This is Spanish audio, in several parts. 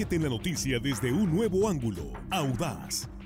Sumérgete en la noticia desde un nuevo ángulo, audaz,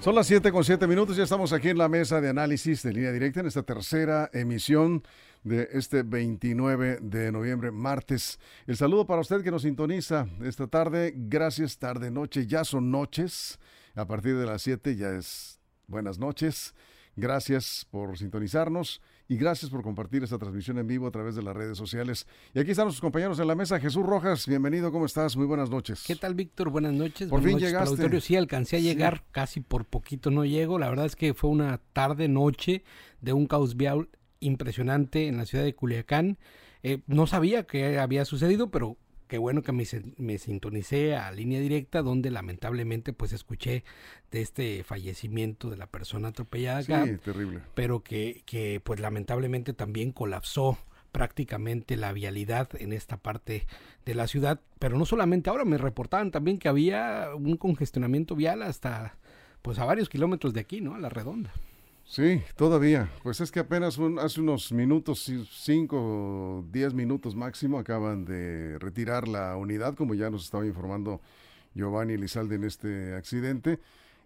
Son las 7 con 7 minutos, ya estamos aquí en la mesa de análisis de línea directa en esta tercera emisión de este 29 de noviembre, martes. El saludo para usted que nos sintoniza esta tarde, gracias, tarde, noche, ya son noches, a partir de las 7 ya es buenas noches, gracias por sintonizarnos y gracias por compartir esta transmisión en vivo a través de las redes sociales. Y aquí están nuestros compañeros en la mesa. Jesús Rojas, bienvenido, ¿cómo estás? Muy buenas noches. ¿Qué tal, Víctor? Buenas noches. Por buenas fin noches llegaste. Sí, alcancé a llegar, casi por poquito no llego. La verdad es que fue una tarde, noche de un caos vial impresionante en la ciudad de Culiacán. Eh, no sabía qué había sucedido, pero qué bueno que me, me, sintonicé a línea directa donde lamentablemente pues escuché de este fallecimiento de la persona atropellada acá, sí, terrible. pero que, que pues lamentablemente también colapsó prácticamente la vialidad en esta parte de la ciudad, pero no solamente ahora me reportaban también que había un congestionamiento vial hasta pues a varios kilómetros de aquí, ¿no? A la redonda. Sí, todavía. Pues es que apenas un, hace unos minutos, cinco o diez minutos máximo, acaban de retirar la unidad, como ya nos estaba informando Giovanni Elizalde en este accidente.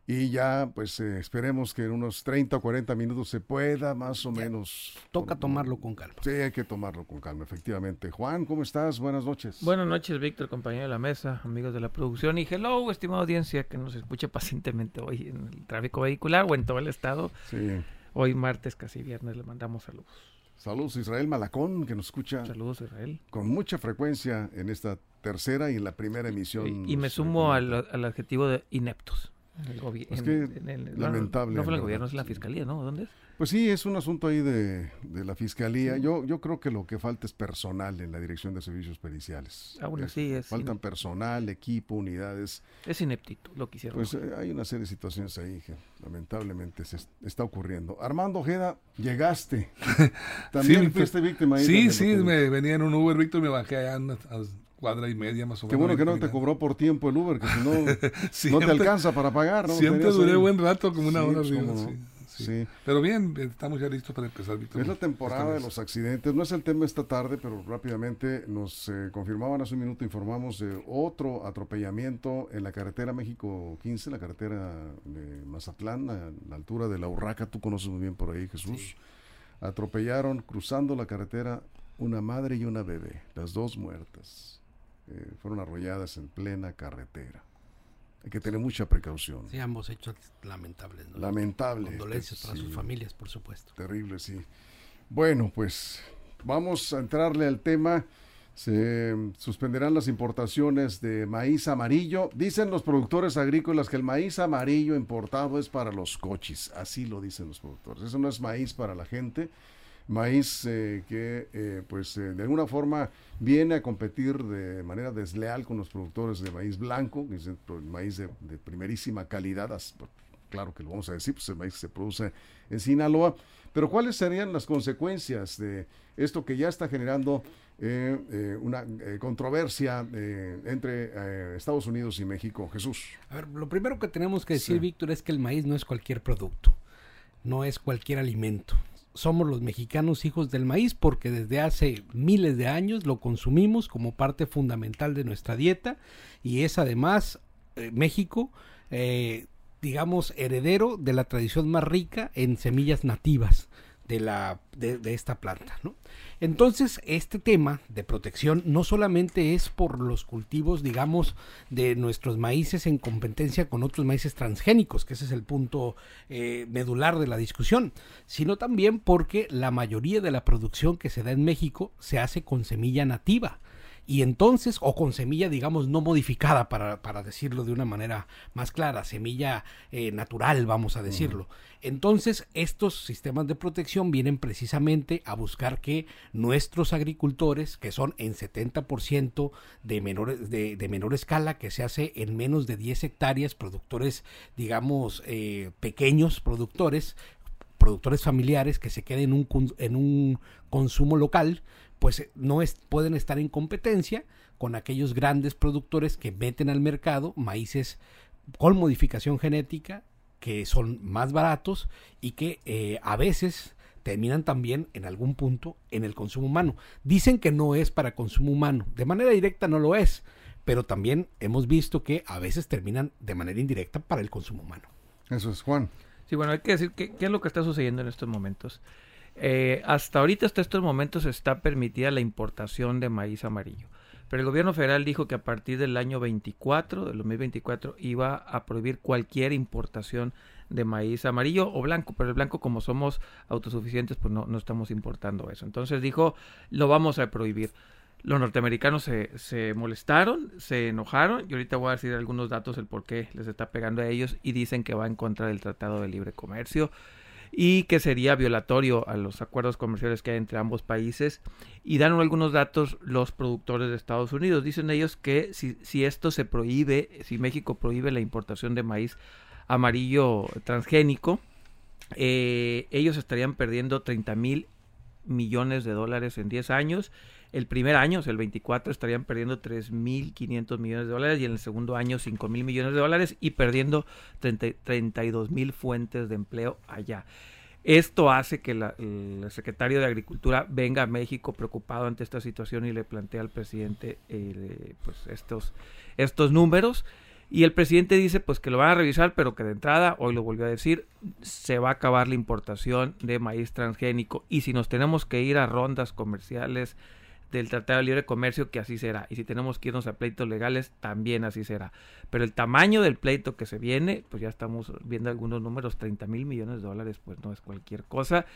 Y ya, pues eh, esperemos que en unos 30 o 40 minutos se pueda más o Ya, menos. Toca tomarlo con calma. Sí, hay que tomarlo con calma, efectivamente. Juan, ¿cómo estás? Buenas noches. Buenas noches, Víctor, compañero de la mesa, amigos de la producción. Y hello, estimada audiencia que nos escucha pacientemente hoy en el tráfico vehicular o en todo el estado. Sí. Hoy martes, casi viernes, le mandamos saludos. Saludos Israel Malacón, que nos escucha Saludos, Israel. con mucha frecuencia en esta tercera y en la primera emisión. Y, y me sumo al, al adjetivo de ineptos. En el Es que en el- lamentable, No, no fue en el gobierno, es la Sí. fiscalía, ¿no? ¿Dónde es? Pues sí, es un asunto ahí de, de la fiscalía. Yo, yo creo que lo que falta es personal en la dirección de servicios periciales. Aún Eh, así es Faltan personal, equipo, unidades. Es ineptito lo que hicieron. Pues eh, hay una serie de situaciones ahí que lamentablemente se est- está ocurriendo. Armando Ojeda, llegaste. También Víctor. fuiste víctima ahí. Sí, sí, me venía en un Uber, Víctor, me bajé allá a una a cuadra y media más o Qué menos. bueno que no te cobró por tiempo el Uber, que si no, no te alcanza para pagar. ¿no? Siempre Tenías duré buen rato, como una Sí, hora pues, arriba. no. sí, sí. Sí. Pero bien, estamos ya listos para empezar, Víctor. Es la temporada de los accidentes. No es el tema esta tarde, pero rápidamente nos eh, confirmaban hace un minuto, informamos de otro atropellamiento en la carretera México 15, la carretera de Mazatlán, a la altura de la Urraca. Tú conoces muy bien por ahí, Jesús. Atropellaron cruzando la carretera una madre y una bebé, las dos muertas. Eh, fueron arrolladas en plena carretera. Hay que tener mucha precaución. Sí, ambos hechos lamentables. ¿no? Lamentable. Condolencias para Sí. sus familias, por supuesto. Terrible, sí. Bueno, pues vamos a entrarle al tema. Se suspenderán las importaciones de maíz amarillo. Dicen los productores agrícolas que el maíz amarillo importado es para los coches. Así lo dicen los productores. Eso no es maíz para la gente. Maíz eh, que, eh, pues, eh, de alguna forma viene a competir de manera desleal con los productores de maíz blanco, que es el pro- maíz de, de primerísima calidad. as- Claro que lo vamos a decir, pues el maíz que se produce en Sinaloa. Pero ¿cuáles serían las consecuencias de esto que ya está generando eh, eh, una eh, controversia eh, entre eh, Estados Unidos y México? Jesús. A ver, lo primero que tenemos que decir, Sí. Víctor, es que el maíz no es cualquier producto, no es cualquier alimento. Somos los mexicanos hijos del maíz porque desde hace miles de años lo consumimos como parte fundamental de nuestra dieta y es además eh, México, eh, digamos, heredero de la tradición más rica en semillas nativas de, la, de, de esta planta, ¿no? Entonces, este tema de protección no solamente es por los cultivos, digamos, de nuestros maíces en competencia con otros maíces transgénicos, que ese es el punto eh, medular de la discusión, sino también porque la mayoría de la producción que se da en México se hace con semilla nativa. Y entonces, o con semilla, digamos, no modificada, para, para decirlo de una manera más clara, semilla eh, natural, vamos a decirlo. Entonces, estos sistemas de protección vienen precisamente a buscar que nuestros agricultores, que son en 70% de menor, de, de, menor escala, que se hace en menos de 10 hectáreas, productores, digamos, eh, pequeños productores, productores familiares que se queden en un, en un consumo local, pues eh, no es, pueden estar en competencia con aquellos grandes productores que meten al mercado maíces con modificación genética que son más baratos y que eh, a veces terminan también en algún punto en el consumo humano. Dicen que no es para consumo humano, de manera directa no lo es, pero también hemos visto que a veces terminan de manera indirecta para el consumo humano. Eso es Juan. Sí, bueno, hay que decir que, qué es lo que está sucediendo en estos momentos. Eh, hasta ahorita, hasta estos momentos, está permitida la importación de maíz amarillo. Pero el gobierno federal dijo que a partir del año 24, del 2024, iba a prohibir cualquier importación de maíz amarillo o blanco, pero el blanco como somos autosuficientes, pues no, no estamos importando eso. Entonces dijo, lo vamos a prohibir. Los norteamericanos se, se molestaron, se enojaron y ahorita voy a decir algunos datos el por qué les está pegando a ellos y dicen que va en contra del Tratado de Libre Comercio y que sería violatorio a los acuerdos comerciales que hay entre ambos países. Y dan algunos datos los productores de Estados Unidos. Dicen ellos que si, si esto se prohíbe, si México prohíbe la importación de maíz amarillo transgénico, eh, ellos estarían perdiendo 30 mil millones de dólares en 10 años. El primer año, o sea, el 24, estarían perdiendo 3.500 millones de dólares y en el segundo año 5.000 millones de dólares y perdiendo 30, 32 mil fuentes de empleo allá. Esto hace que el secretario de Agricultura venga a México preocupado ante esta situación y le plantea al presidente eh, pues estos, estos números. Y el presidente dice pues que lo van a revisar, pero que de entrada, hoy lo volvió a decir, se va a acabar la importación de maíz transgénico. Y si nos tenemos que ir a rondas comerciales del Tratado de Libre Comercio, que así será. Y si tenemos que irnos a pleitos legales, también así será. Pero el tamaño del pleito que se viene, pues ya estamos viendo algunos números, 30 mil millones de dólares, pues no es cualquier cosa.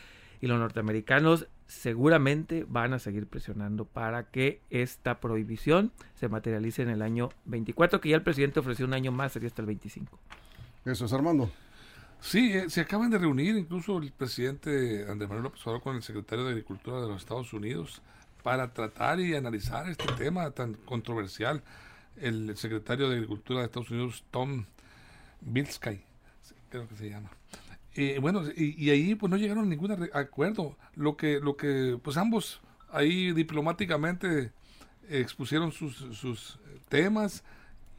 Y los norteamericanos seguramente van a seguir presionando para que esta prohibición se materialice en el año 24, que ya el presidente ofreció un año más, sería hasta el 25. Eso es Armando. Sí, eh, se acaban de reunir incluso el presidente Andrés Manuel López Obrador con el secretario de Agricultura de los Estados Unidos para tratar y analizar este tema tan controversial. El secretario de Agricultura de Estados Unidos, Tom Bilsky, creo que se llama. Eh, bueno, y, y, ahí pues no llegaron a ningún acuerdo. Lo que, lo que, pues ambos ahí diplomáticamente expusieron sus, sus temas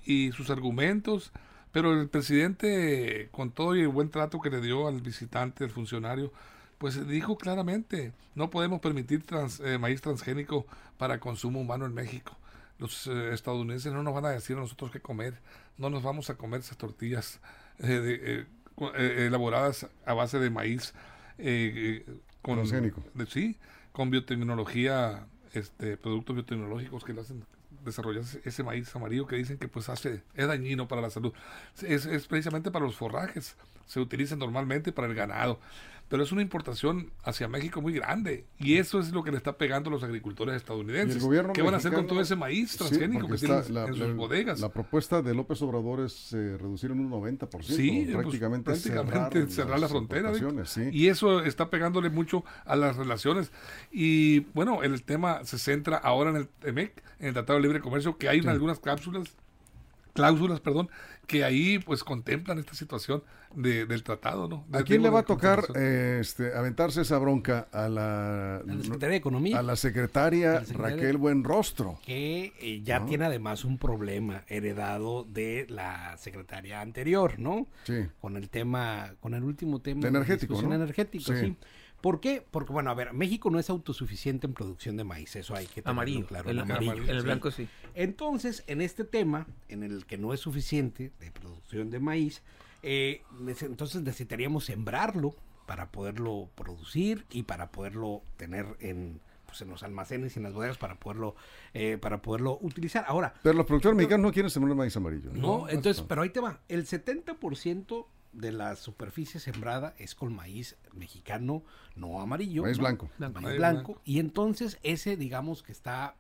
y sus argumentos, pero el presidente, con todo y el buen trato que le dio al visitante, al funcionario, pues dijo claramente, no podemos permitir trans, eh, maíz transgénico para consumo humano en México. Los eh, estadounidenses no nos van a decir a nosotros qué comer, no nos vamos a comer esas tortillas eh, de, elaboradas a base de maíz con, transgénico. De, sí, con biotecnología, este, productos biotecnológicos que le hacen desarrollar ese maíz amarillo que dicen que pues hace es dañino para la salud. Es, es precisamente para los forrajes, se utiliza normalmente para el ganado pero es una importación hacia México muy grande y eso es lo que le está pegando a los agricultores estadounidenses. ¿Qué van a hacer con todo ese maíz transgénico que tienen la, en sus bodegas? La propuesta de López Obrador es eh, reducir en un 90%, sí, prácticamente, pues, prácticamente cerrar, la frontera. Y eso está pegándole mucho a las relaciones. Y bueno, el tema se centra ahora en el TEMEC, en el Tratado de Libre Comercio, que hay algunas cápsulas cláusulas, perdón, que ahí pues contemplan esta situación de, del tratado, ¿no? ¿A quién le va a tocar eh, este, aventarse esa bronca? A la, a la Secretaría de Economía. A la secretaria Raquel Buenrostro. Que eh, ya tiene además un problema heredado de la secretaria anterior, ¿no? Sí. Con el tema, con el último tema. De energético, ¿no? energético, sí. ¿Por qué? Porque, bueno, a ver, México no es autosuficiente en producción de maíz, eso hay que tenerlo amarillo, claro. El, amarillo, amarillo, el blanco sí. Entonces, en este tema, en el que no es suficiente de producción de maíz, eh, entonces necesitaríamos sembrarlo para poderlo producir y para poderlo tener en pues en los almacenes y en las bodegas para poderlo eh, para poderlo utilizar. Ahora, pero los productores mexicanos no quieren sembrar maíz amarillo. No, no entonces, pero ahí te va. El 70% de la superficie sembrada es con maíz mexicano, no amarillo. Maíz ¿no? blanco. Maíz blanco. Y entonces ese, digamos que está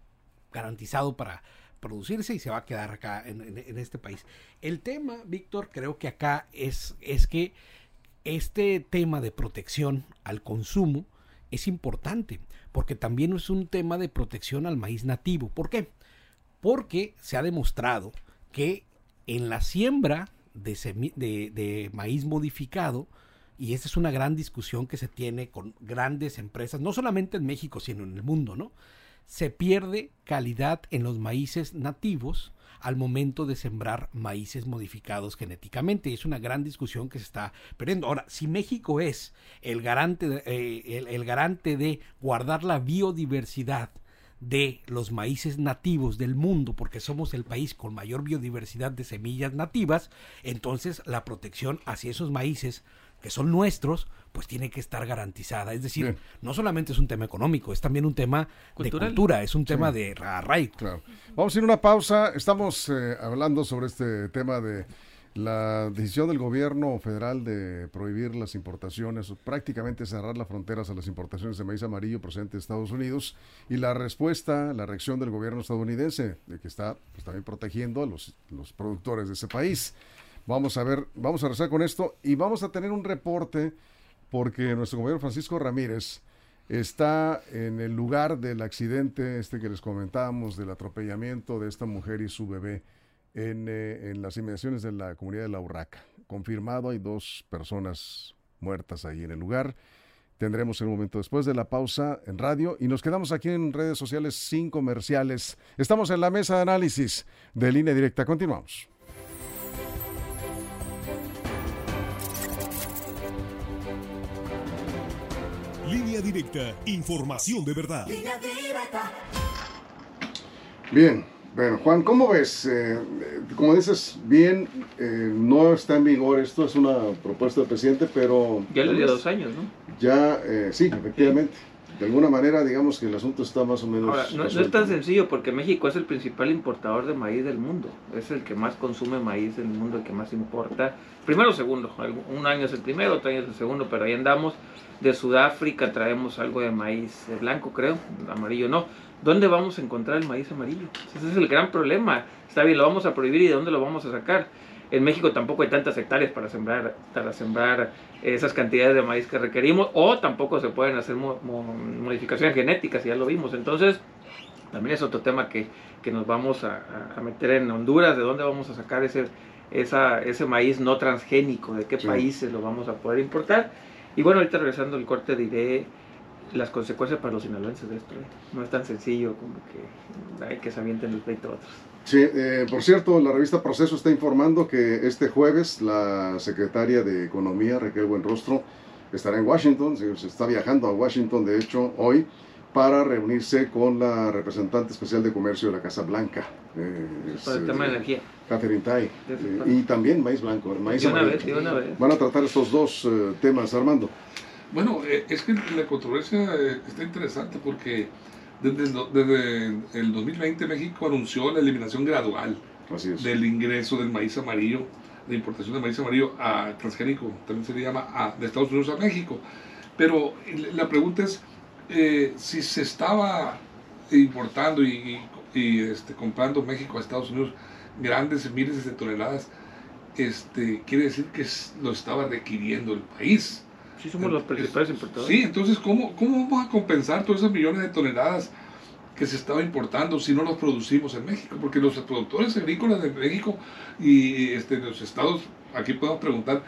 garantizado para producirse y se va a quedar acá en, en este país. El tema, Víctor, creo que acá es, es que este tema de protección al consumo es importante, porque también es un tema de protección al maíz nativo. ¿Por qué? Porque se ha demostrado que en la siembra de, de, maíz modificado, y esta es una gran discusión que se tiene con grandes empresas, no solamente en México, sino en el mundo, ¿no? Se pierde calidad en los maíces nativos al momento de sembrar maíces modificados genéticamente. Es una gran discusión que se está perdiendo. Ahora, si México es el garante, de, eh, el, garante de guardar la biodiversidad, de los maíces nativos del mundo, porque somos el país con mayor biodiversidad de semillas nativas, entonces la protección hacia esos maíces que son nuestros, pues tiene que estar garantizada. Es decir, no solamente es un tema económico, es también un tema de cultura, es un tema de arraigo. Vamos a ir a una pausa. Estamos eh, hablando sobre este tema de la decisión del gobierno federal de prohibir las importaciones, prácticamente cerrar las fronteras a las importaciones de maíz amarillo procedente de Estados Unidos y la respuesta, la reacción del gobierno estadounidense de que está pues, también protegiendo a los, los productores de ese país. Vamos a ver, vamos a rezar con esto y vamos a tener un reporte porque nuestro gobierno Francisco Ramírez está en el lugar del accidente este que les comentábamos del atropellamiento de esta mujer y su bebé en, eh, en las inmediaciones de la comunidad de La Urraca. Confirmado, hay dos personas muertas ahí en el lugar. Tendremos el momento después de la pausa en radio y nos quedamos aquí en redes sociales sin comerciales. Estamos en la mesa de análisis de línea directa. Continuamos. Línea directa, información de verdad. Bien, bueno, Juan, ¿cómo ves? Eh, como dices, bien, eh, no está en vigor esto, es una propuesta del presidente, pero... Ya le dio dos años, ¿no? Ya, eh, sí, efectivamente de alguna manera, digamos que el asunto está más o menos. Ahora, no, es tan sencillo porque México es el principal importador de maíz del mundo. Es el que más consume maíz en el mundo, el que más importa. Primero o segundo. Un año es el primero, otro año es el segundo, pero ahí andamos. De Sudáfrica traemos algo de maíz blanco, creo. Amarillo no. ¿Dónde vamos a encontrar el maíz amarillo? Ese es el gran problema. Está bien, lo vamos a prohibir y de dónde lo vamos a sacar. En México tampoco hay tantas hectáreas para sembrar, para sembrar esas cantidades de maíz que requerimos, o tampoco se pueden hacer modificaciones genéticas, ya lo vimos. Entonces, también es otro tema que, que nos vamos a, meter en Honduras, de dónde vamos a sacar ese, esa, ese maíz no transgénico, de qué países lo vamos a poder importar. Y bueno, ahorita regresando al corte diré las consecuencias para los sinaloenses de esto. ¿eh? No es tan sencillo como que hay que se avienten el pleito a otros. Sí, eh, por cierto, la revista Proceso está informando que este jueves la secretaria de Economía, Raquel Buenrostro, estará en Washington, se está viajando a Washington, de hecho, hoy, para reunirse con la representante especial de comercio de la Casa Blanca. Eh, el tema de energía. Catherine Tai. y también maíz blanco. Maíz una vez, una vez. Van a tratar estos dos temas, Armando. Bueno, es que la controversia está interesante porque desde, desde el 2020 México anunció la eliminación gradual del ingreso del maíz amarillo, de importación de maíz amarillo a transgénico, también se le llama a, de Estados Unidos a México. Pero la pregunta es eh, si se estaba importando y, este, comprando México a Estados Unidos grandes miles de toneladas, este, quiere decir que lo estaba requiriendo el país. Sí, somos los principales importadores. Sí, entonces, ¿cómo, ¿cómo vamos a compensar todos esos millones de toneladas que se estaba importando si no los producimos en México? Porque los productores agrícolas de México y este, los estados, aquí podemos preguntar,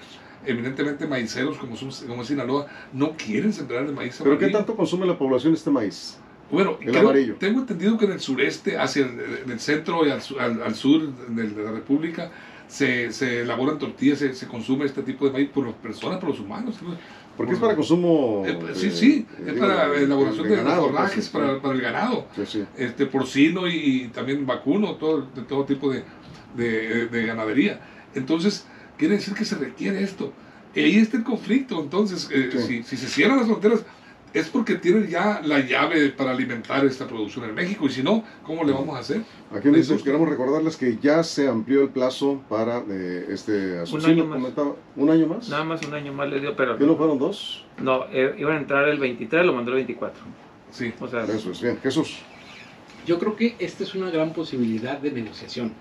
evidentemente maiceros como, como es Sinaloa, no quieren sembrar el maíz amarillo. ¿Pero qué tanto consume la población este maíz? Bueno, el amarillo. tengo entendido que en el sureste, hacia el, centro y al, al, sur de la República, se, se elaboran tortillas, se, se, consume este tipo de maíz por las personas, por los humanos. Porque es para consumo. Eh, sí, sí, es para elaboración de, forrajes para, para, el ganado. Este porcino y, también vacuno, todo, de todo tipo de, de, ganadería. Entonces, quiere decir que se requiere esto. Y ahí está el conflicto. Entonces, eh, si, si se cierran las fronteras, es porque tienen ya la llave para alimentar esta producción en México y si no, ¿cómo le vamos a hacer? Aquí nosotros queremos recordarles que ya se amplió el plazo para eh, este asunto. Un año más. ¿Un año más? Nada más un año más le dio, pero... ¿Qué no fueron dos? No, eh, iban a entrar el 23, lo mandó el 24. Sí. O sea, Eso es bien. Jesús. Yo creo que esta es una gran posibilidad de negociación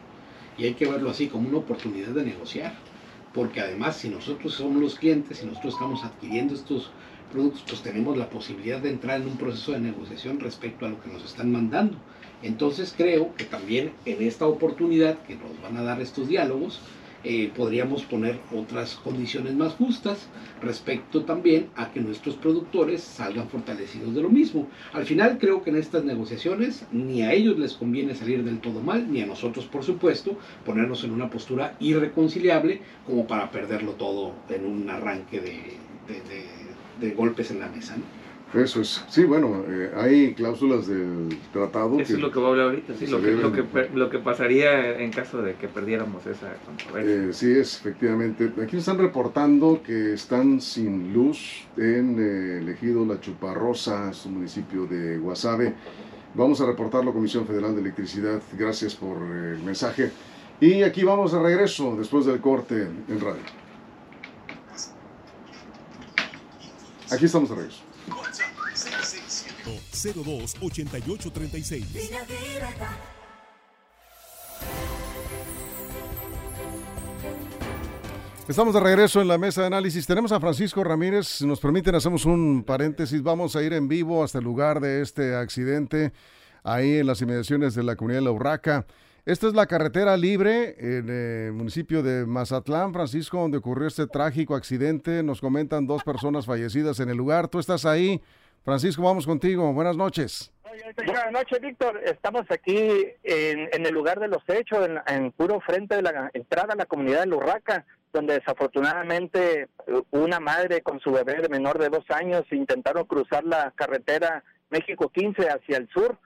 y hay que verlo así como una oportunidad de negociar, porque además si nosotros somos los clientes, si nosotros estamos adquiriendo estos productos, pues tenemos la posibilidad de entrar en un proceso de negociación respecto a lo que nos están mandando. Entonces creo que también en esta oportunidad que nos van a dar estos diálogos, eh, podríamos poner otras condiciones más justas respecto también a que nuestros productores salgan fortalecidos de lo mismo. Al final creo que en estas negociaciones ni a ellos les conviene salir del todo mal, ni a nosotros por supuesto ponernos en una postura irreconciliable como para perderlo todo en un arranque de, golpes en la mesa. Eso es. Sí, bueno, eh, hay cláusulas del tratado. Eso es lo que voy a hablar ahorita, sí, lo, que, lo, que, lo, que, pasaría en caso de que perdiéramos esa controversia. Eh, sí, es, efectivamente. Aquí están reportando que están sin luz en eh, elegido La Chuparrosa, su municipio de Guasave. Vamos a reportar la Comisión Federal de Electricidad. Gracias por el mensaje. Y aquí vamos de regreso después del corte en radio. Aquí estamos de regreso. 02 8836. Estamos de regreso en la mesa de análisis. Tenemos a Francisco Ramírez. Si nos permiten, hacemos un paréntesis. Vamos a ir en vivo hasta el lugar de este accidente, ahí en las inmediaciones de la comunidad de La Urraca. Esta es la carretera libre en el municipio de Mazatlán, Francisco, donde ocurrió este trágico accidente. Nos comentan dos personas fallecidas en el lugar. Tú estás ahí. Francisco, vamos contigo. Buenas noches. Buenas noches, Víctor. Estamos aquí en, el lugar de los hechos, en, puro frente de la entrada a la comunidad de Lurraca, donde desafortunadamente una madre con su bebé de menor de dos años intentaron cruzar la carretera México 15 hacia el sur,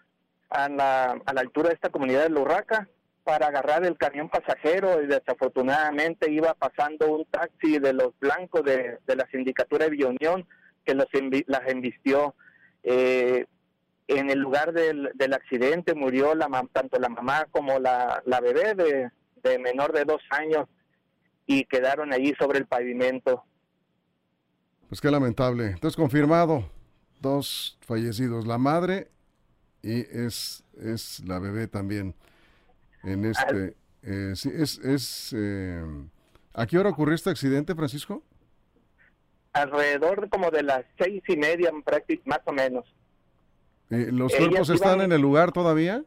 a la, a la altura de esta comunidad de Lurraca, para agarrar el camión pasajero y desafortunadamente iba pasando un taxi de los blancos de, de la sindicatura de Villonión que los las embistió. Eh, en el lugar del, del accidente murió la, tanto la mamá como la, la bebé de, de, menor de dos años y quedaron allí sobre el pavimento. Pues qué lamentable. Entonces confirmado, dos fallecidos, la madre y es, es la bebé también. En este, eh, sí, es, es eh, ¿a qué hora ocurrió este accidente, Francisco? alrededor como de las seis y media, más o menos. Eh, ¿Los cuerpos están en el lugar todavía?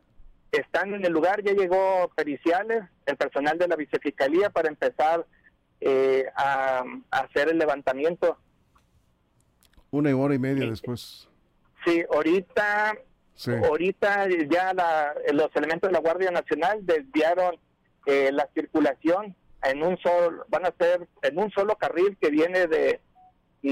Están en el lugar, ya llegó periciales, el personal de la vicefiscalía para empezar eh, a, hacer el levantamiento. Una hora y media después. Sí, ahorita, ahorita ya los elementos de la Guardia Nacional desviaron eh, la circulación en un solo, van a ser en un solo carril que viene de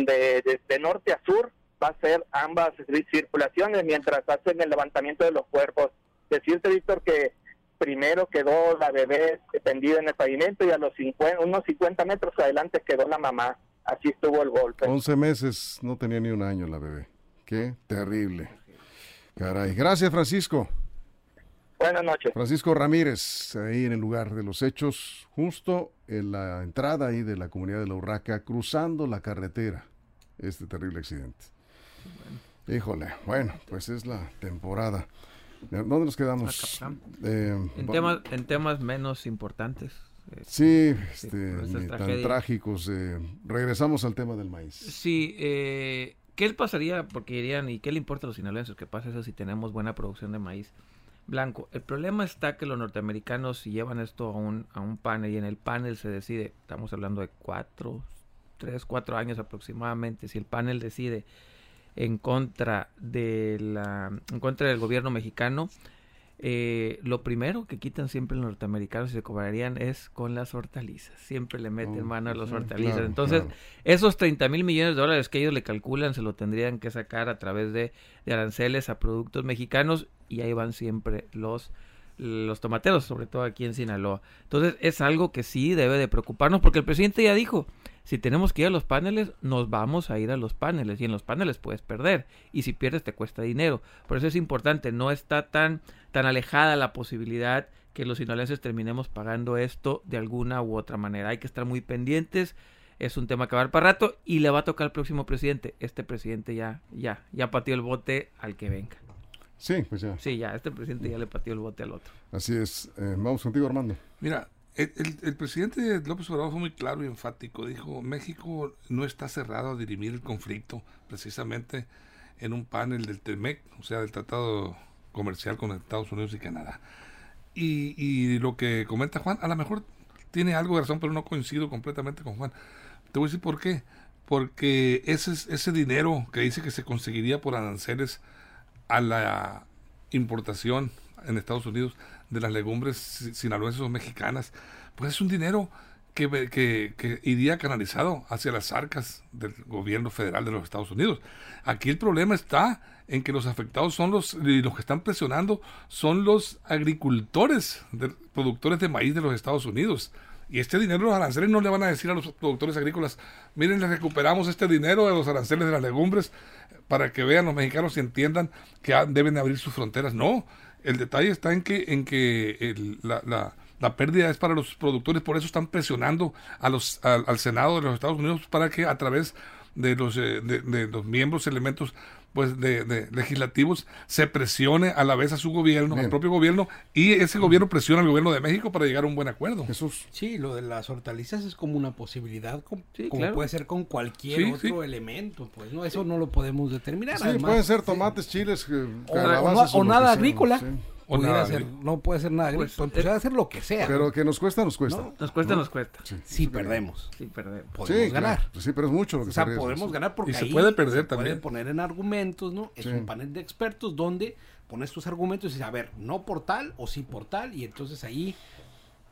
de, de, norte a sur va a ser ambas circulaciones mientras hacen el levantamiento de los cuerpos. Decirte, Víctor, que primero quedó la bebé tendida en el pavimento y a los unos 50 metros adelante quedó la mamá. Así estuvo el golpe. 11 meses, no tenía ni un año la bebé. Qué terrible. Caray. Gracias, Francisco. Buenas noches. Francisco Ramírez, ahí en el lugar de los hechos, justo en la entrada ahí de la comunidad de La Urraca, cruzando la carretera, este terrible accidente. Híjole, bueno, pues es la temporada. ¿Dónde nos quedamos? Eh, en, temas, en temas menos importantes. Eh, sí, este, tan trágicos. Eh, regresamos al tema del maíz. Sí, eh, ¿qué pasaría? Porque dirían, ¿y qué le importa a los sinaloenses que pasa eso si tenemos buena producción de maíz? blanco. El problema está que los norteamericanos llevan esto a un, a un panel y en el panel se decide, estamos hablando de cuatro, tres, cuatro años aproximadamente, si el panel decide en contra de la, en contra del gobierno mexicano, eh, lo primero que quitan siempre los norteamericanos y se cobrarían es con las hortalizas. Siempre le meten oh, mano a las hortalizas. Entonces, esos 30 mil millones de dólares que ellos le calculan se lo tendrían que sacar a través de, de aranceles a productos mexicanos y ahí van siempre los los tomateros, sobre todo aquí en Sinaloa. Entonces es algo que sí debe de preocuparnos porque el presidente ya dijo, si tenemos que ir a los paneles, nos vamos a ir a los paneles y en los paneles puedes perder y si pierdes te cuesta dinero. Por eso es importante, no está tan, tan alejada la posibilidad que los sinaloenses terminemos pagando esto de alguna u otra manera. Hay que estar muy pendientes. Es un tema que va a para rato y le va a tocar al próximo presidente. Este presidente ya, ya, ya pateó el bote al que venga. Sí, pues ya. Sí, ya, este presidente ya le pateó el bote al otro. Así es. Eh, vamos contigo, Armando. Mira, el, presidente López Obrador fue muy claro y enfático. Dijo, México no está cerrado a dirimir el conflicto, precisamente en un panel del TEMEC, o sea, del Tratado Comercial con Estados Unidos y Canadá. Y, y lo que comenta Juan, a lo mejor tiene algo de razón, pero no coincido completamente con Juan. Te voy a decir por qué. Porque ese, es- ese dinero que dice que se conseguiría por aranceles a la importación en Estados Unidos de las legumbres si- sinaloenses o mexicanas, pues es un dinero que, que, iría canalizado hacia las arcas del gobierno federal de los Estados Unidos. Aquí el problema está en que los afectados son los, y los que están presionando son los agricultores, productores de maíz de los Estados Unidos. Y este dinero los aranceles no le van a decir a los productores agrícolas, miren, les recuperamos este dinero de los aranceles de las legumbres para que vean los mexicanos y entiendan que deben abrir sus fronteras. No, el detalle está en que, en que la, la- la pérdida es para los productores, por eso están presionando a los, al, al Senado de los Estados Unidos para que a través de los, eh, de, de los miembros, elementos pues de, de legislativos se presione a la vez a su gobierno, Bien. al propio gobierno, y ese gobierno presiona al gobierno de México para llegar a un buen acuerdo. Jesús. Sí, lo de las hortalizas es como una posibilidad, com- Sí, como claro. puede ser con cualquier Sí, otro sí. elemento, pues no, eso no lo podemos determinar. Sí, además, pueden ser sí. tomates, chiles, eh, o, o calabazas no- o lo nada agrícola. sí. O nada ser, no puede ser nada agrícola, Pues, puede ser lo que sea. Pero que nos cuesta, nos cuesta. No. Nos cuesta, nos cuesta. sí, perdemos. Sí, perdemos. Podemos Sí, ganar. claro. Sí, pero es mucho lo que O sea, se podemos sí. ganar porque Y se ahí puede perder se también. poner en argumentos, ¿no? Es Sí. un panel de expertos donde pones tus argumentos y dices, a ver, no por tal o sí por tal, y entonces ahí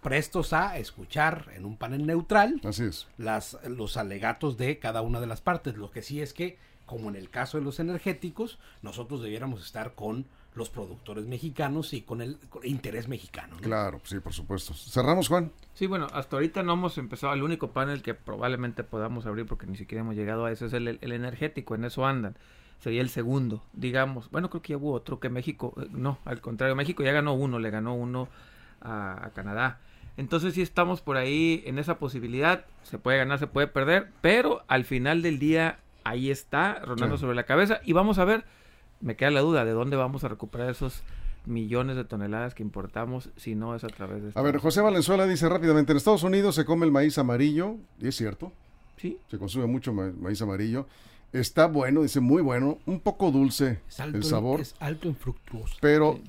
prestos a escuchar en un panel neutral Así es. las, los alegatos de cada una de las partes. Lo que sí es que, como en el caso de los energéticos, nosotros debiéramos estar con los productores mexicanos y con el con interés mexicano. ¿no? Claro, sí, por supuesto. Cerramos, Juan. Sí, bueno, hasta ahorita no hemos empezado. El único panel que probablemente podamos abrir, porque ni siquiera hemos llegado a eso, es el, el energético. En eso andan. Sería el segundo, digamos. Bueno, creo que ya hubo otro que México. eh, No, al contrario, México ya ganó uno, le ganó uno a, a Canadá. Entonces sí estamos por ahí en esa posibilidad. Se puede ganar, se puede perder. Pero al final del día, ahí está, rondando Sí. sobre la cabeza. Y vamos a ver, me queda la duda, ¿de dónde vamos a recuperar esos millones de toneladas que importamos si no es a través de... A ver, José Valenzuela dice rápidamente, en Estados Unidos se come el maíz amarillo, y es cierto, Sí, se consume mucho ma- maíz amarillo. Está bueno, dice muy bueno, un poco dulce Es alto, el en- sabor, es alto en fructuoso. pero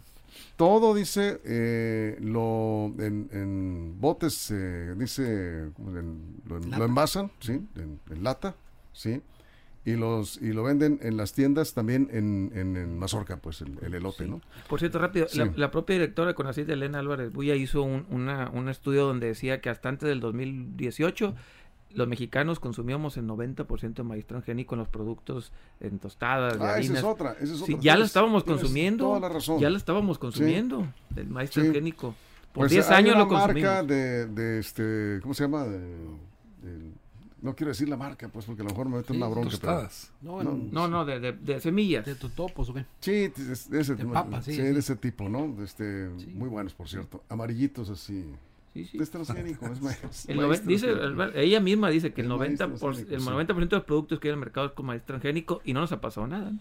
todo dice eh, lo en, en botes, eh, dice en- lo, en- lo envasan, sí, en, en lata, sí, y los y lo venden en las tiendas también en, en, en mazorca, pues el, el elote, ¿no? Por cierto, rápido, Sí. la, la propia directora de CONACYT, Elena Álvarez Buya, hizo un, una- un estudio donde decía que hasta antes del 2018 los mexicanos consumíamos el 90% de maíz transgénico en los productos en tostadas, de Ah, esa es otra, esa es Sí, otra. ya lo estábamos tienes consumiendo. Toda la razón. Ya lo estábamos consumiendo, el maíz Sí. transgénico. Por Pues 10 hay años una lo consumimos. marca de, de este, ¿cómo se llama? De- no quiero decir la marca, pues, porque a lo mejor me meto en Sí, una bronca. pero- Tostadas. No, No, en- No, no, de, de- de semillas. de totopos, ¿o qué? Sí, de ese, sí, de sí. ese tipo, ¿no? Este, Sí. Muy buenos, por cierto. Amarillitos así. Sí, sí. Es transgénico, es maíz. El maíz noven- dice, el- ella misma dice que el El maíz 90%, por, el sí. 90 de los productos que hay en el mercado es con maíz transgénico y no nos ha pasado nada. ¿no?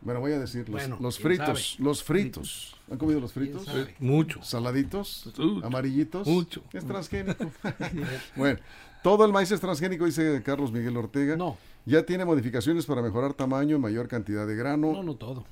Bueno, voy a decir, los, Bueno, los fritos, los fritos. ¿Han comido los fritos? Mucho. Saladitos, Mucho. amarillitos. Mucho. Es transgénico. bueno, todo el maíz es transgénico, dice Carlos Miguel Ortega. No, Ya tiene modificaciones para mejorar tamaño, mayor cantidad de grano. no, no todo.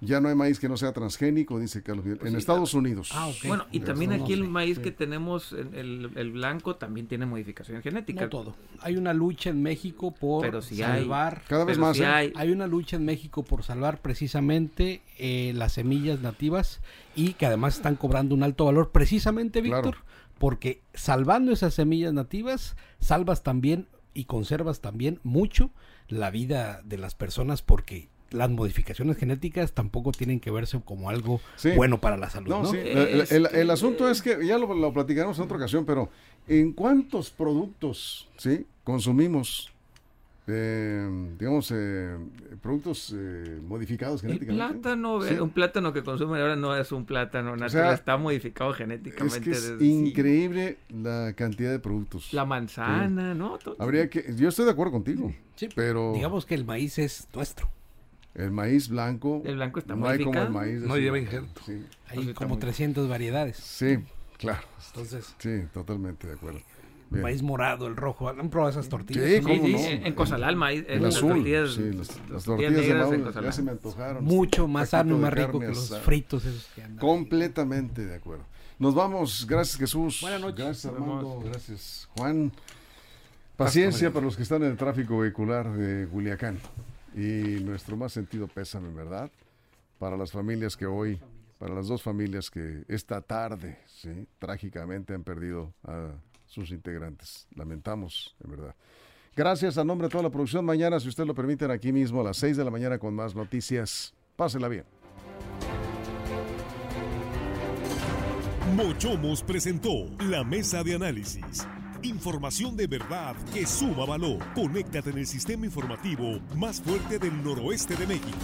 Ya no hay maíz que no sea transgénico, dice Carlos Miguel. en sí, Estados Unidos. Ah, ok. Bueno, y también aquí el maíz sí. que tenemos, el, blanco, también tiene modificación genética. No todo. Hay una lucha en México por Pero hay. salvar. Cada vez Pero más. ¿eh? hay- Hay una lucha en México por salvar precisamente eh, las semillas nativas y que además están cobrando un alto valor precisamente, Claro. Víctor, porque salvando esas semillas nativas, salvas también y conservas también mucho la vida de las personas porque las modificaciones genéticas tampoco tienen que verse como algo Sí. bueno para la salud, No, ¿no? sí, el, el- Es el- que- el asunto es que, ya lo, lo platicaremos en otra ocasión, pero ¿en cuántos productos sí consumimos, eh, digamos, eh, productos eh, modificados El genéticamente? plátano, Sí. eh, un plátano que consumen ahora no es un plátano natural, está modificado genéticamente. Es que es desde- sí. increíble la cantidad de productos. La manzana, ¿no? Todo- Habría que, yo estoy de acuerdo contigo, Sí, pero Digamos que el maíz es nuestro. El maíz blanco. El blanco está No hay como el maíz. de No lleva injerto. Sí, Hay Entonces, como está muy- 300 variedades. sí, claro. Entonces, Sí, totalmente de acuerdo. Bien. maíz morado, el rojo. ¿Han probado esas tortillas? Sí, ¿cómo sí, no? en, en Cosalal, maíz, El las azul. tortillas- sí, las, las las tortillas tortillas de en ya Cosalal. se me antojaron. Mucho más sano más rico que los fritos esos que andan. Completamente de acuerdo. Nos vamos. Gracias, Jesús. Buenas noches. Gracias. Armando. Gracias, Juan. Paciencia para los que están en el tráfico vehicular de Culiacán. Y nuestro más sentido pésame, ¿verdad? Para las familias que hoy, para las dos familias que esta tarde, ¿sí? trágicamente han perdido a sus integrantes. Lamentamos, en verdad. Gracias a nombre de toda la producción. Mañana, si usted lo permiten, aquí mismo a las 6 de la mañana con más noticias. Pásela bien. Mochomos presentó la mesa de análisis. Información de verdad que suma valor. Conéctate en el sistema informativo más fuerte del noroeste de México.